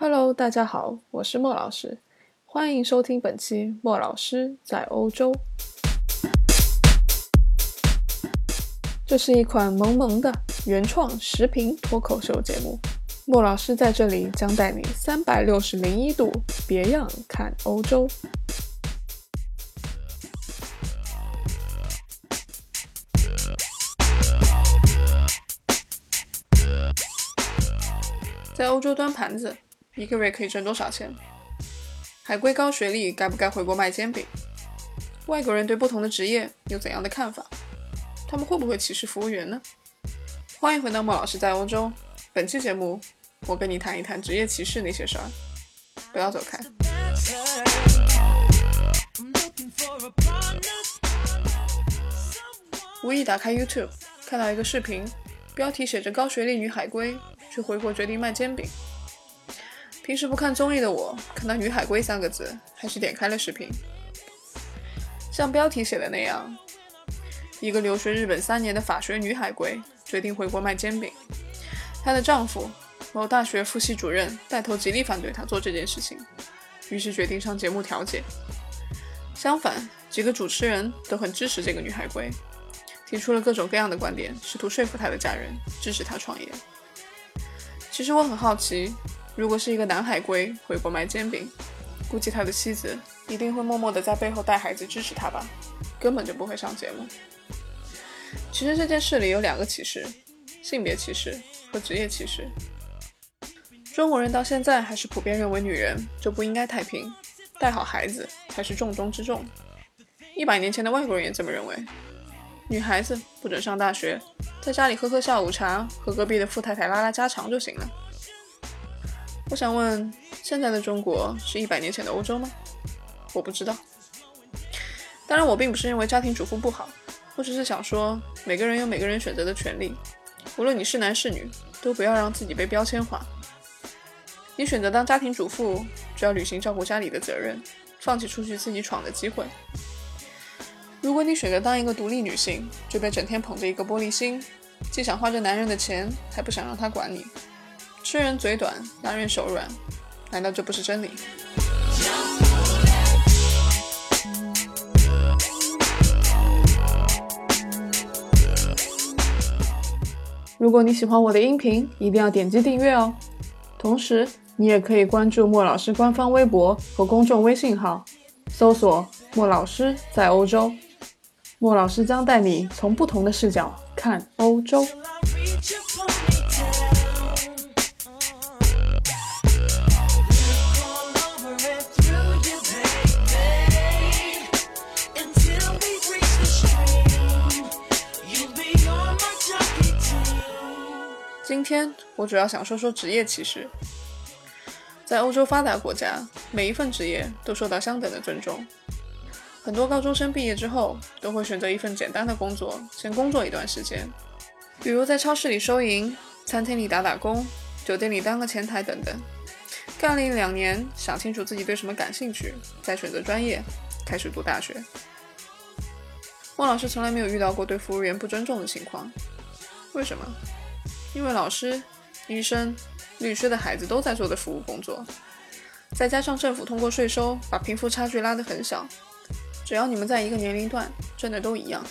Hello，大家好，我是莫老师，欢迎收听本期莫老师在欧洲。这是一款萌萌的原创视频脱口秀节目，莫老师在这里将带你三百六十零一度别样看欧洲。在欧洲端盘子。一个月可以挣多少钱？海归高学历该不该回国卖煎饼？外国人对不同的职业有怎样的看法？他们会不会歧视服务员呢？欢迎回到莫老师在欧洲。本期节目，我跟你谈一谈职业歧视那些事儿。不要走开。无意打开 YouTube，看到一个视频，标题写着“高学历女海归去回国决定卖煎饼”。平时不看综艺的我，看到“女海归”三个字，还是点开了视频。像标题写的那样，一个留学日本三年的法学女海归决定回国卖煎饼。她的丈夫，某大学副系主任，带头极力反对她做这件事情，于是决定上节目调解。相反，几个主持人都很支持这个女海归，提出了各种各样的观点，试图说服她的家人支持她创业。其实我很好奇。如果是一个男海归回国卖煎饼，估计他的妻子一定会默默的在背后带孩子支持他吧，根本就不会上节目。其实这件事里有两个歧视：性别歧视和职业歧视。中国人到现在还是普遍认为女人就不应该太平，带好孩子才是重中之重。一百年前的外国人也这么认为，女孩子不准上大学，在家里喝喝下午茶，和隔壁的富太太拉拉家常就行了。我想问，现在的中国是一百年前的欧洲吗？我不知道。当然，我并不是认为家庭主妇不好，我只是想说，每个人有每个人选择的权利，无论你是男是女，都不要让自己被标签化。你选择当家庭主妇，就要履行照顾家里的责任，放弃出去自己闯的机会。如果你选择当一个独立女性，就别整天捧着一个玻璃心，既想花着男人的钱，还不想让他管你。吃人嘴短，男人手软，难道这不是真理？如果你喜欢我的音频，一定要点击订阅哦。同时，你也可以关注莫老师官方微博和公众微信号，搜索“莫老师在欧洲”。莫老师将带你从不同的视角看欧洲。今天我主要想说说职业歧视。在欧洲发达国家，每一份职业都受到相等的尊重。很多高中生毕业之后，都会选择一份简单的工作，先工作一段时间，比如在超市里收银、餐厅里打打工、酒店里当个前台等等。干了一两年，想清楚自己对什么感兴趣，再选择专业，开始读大学。莫老师从来没有遇到过对服务员不尊重的情况，为什么？因为老师、医生、律师的孩子都在做的服务工作，再加上政府通过税收把贫富差距拉得很小，只要你们在一个年龄段，挣的都一样。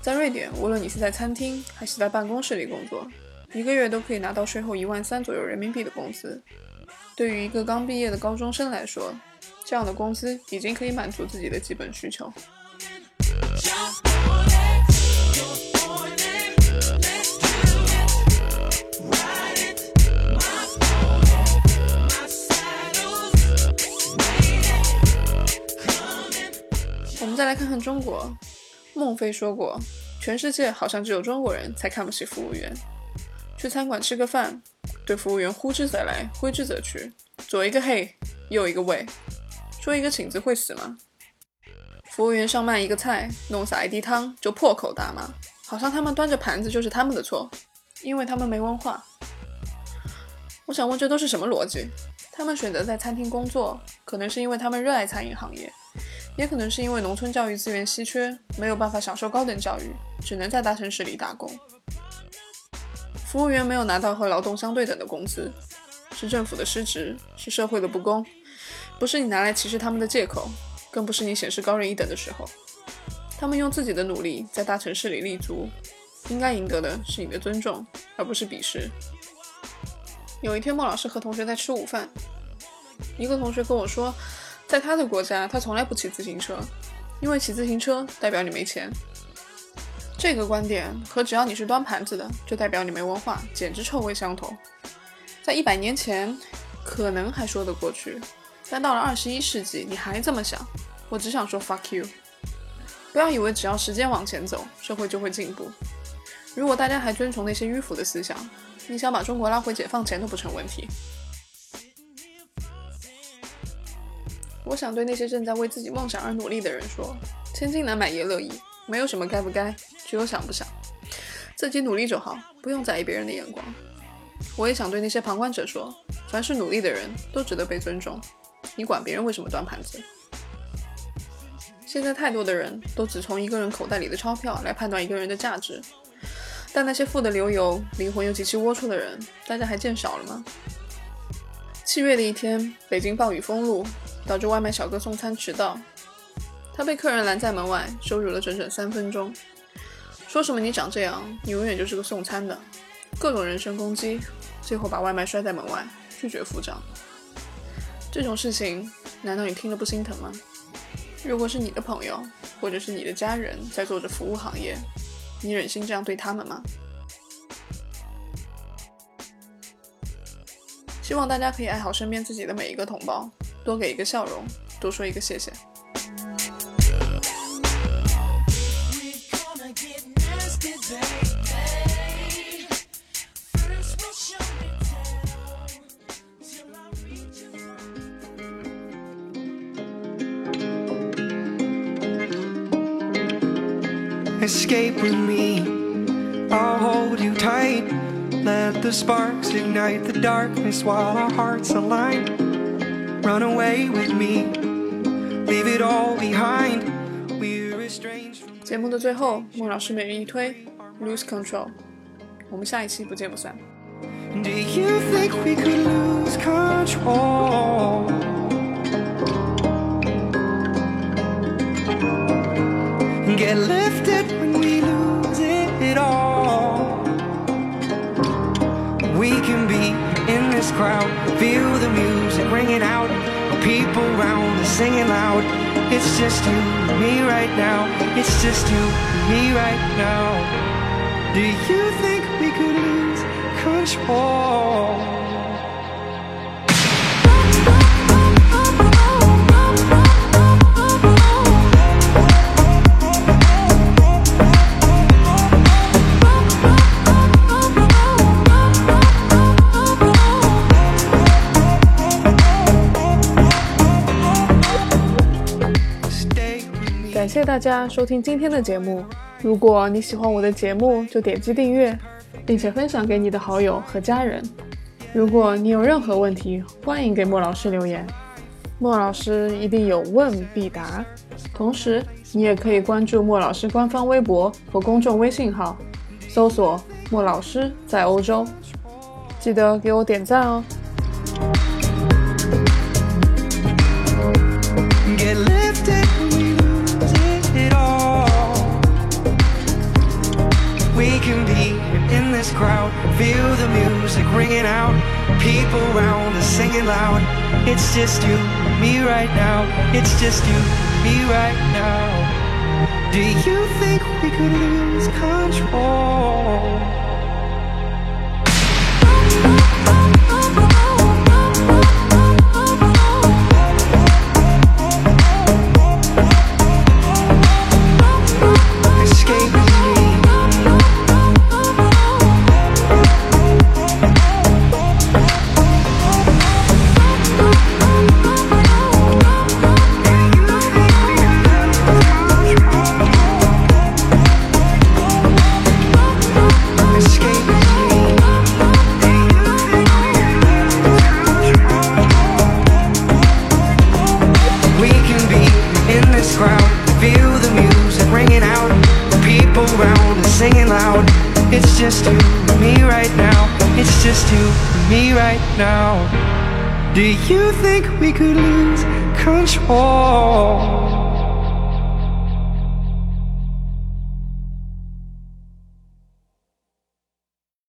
在瑞典，无论你是在餐厅还是在办公室里工作，一个月都可以拿到税后一万三左右人民币的工资。对于一个刚毕业的高中生来说，这样的工资已经可以满足自己的基本需求。中国，孟非说过，全世界好像只有中国人才看不起服务员。去餐馆吃个饭，对服务员呼之则来，挥之则去，左一个嘿，右一个喂，说一个请字会死吗？服务员上慢一个菜，弄洒一滴汤就破口大骂，好像他们端着盘子就是他们的错，因为他们没文化。我想问，这都是什么逻辑？他们选择在餐厅工作，可能是因为他们热爱餐饮行业。也可能是因为农村教育资源稀缺，没有办法享受高等教育，只能在大城市里打工。服务员没有拿到和劳动相对等的工资，是政府的失职，是社会的不公，不是你拿来歧视他们的借口，更不是你显示高人一等的时候。他们用自己的努力在大城市里立足，应该赢得的是你的尊重，而不是鄙视。有一天，莫老师和同学在吃午饭，一个同学跟我说，在他的国家，他从来不骑自行车，因为骑自行车代表你没钱。这个观点和只要你是端盘子的，就代表你没文化，简直臭味相投。在一百年前，可能还说得过去，但到了二十一世纪，你还这么想，我只想说 fuck you。不要以为只要时间往前走，社会就会进步。如果大家还遵从那些迂腐的思想，你想把中国拉回解放前都不成问题。我想对那些正在为自己梦想而努力的人说：千金难买爷乐意，没有什么该不该，只有想不想。自己努力就好，不用在意别人的眼光。我也想对那些旁观者说：凡是努力的人都值得被尊重。你管别人为什么端盘子？现在太多的人都只从一个人口袋里的钞票来判断一个人的价值，但那些富得流油、灵魂又极其龌龊的人，大家还见少了吗？七月的一天，北京暴雨封路，导致外卖小哥送餐迟到，他被客人拦在门外，羞辱了整整三分钟，说什么你长这样，你永远就是个送餐的，各种人身攻击，最后把外卖摔在门外，拒绝付账。这种事情，难道你听了不心疼吗？如果是你的朋友，或者是你的家人在做着服务行业，你忍心这样对他们吗？希望大家可以爱好身边自己的每一个同胞，多给一个笑容，多说一个谢谢。escape with me. I'll hold you tight. Let the sparks ignite the darkness while our hearts align. Run away with me. Leave it all behind. We're estranged. 节目的最后，莫老师每日一推，Lose Control。我们下一期不见不散。Do you think we could lose control? Get lifted Singing loud. It's just you and me right now. It's just you and me right now. Do you think we could lose control? 感谢大家收听今天的节目。如果你喜欢我的节目，就点击订阅，并且分享给你的好友和家人。如果你有任何问题，欢迎给莫老师留言，莫老师一定有问必答。同时，你也可以关注莫老师官方微博和公众微信号，搜索“莫老师在欧洲”，记得给我点赞哦。This crowd. Feel the music ringing out. People around us singing loud. It's just you, me right now. It's just you, me right now. Do you think we could lose control? around and singing loud. It's just you and me right now. It's just you and me right now. Do you think we could lose control?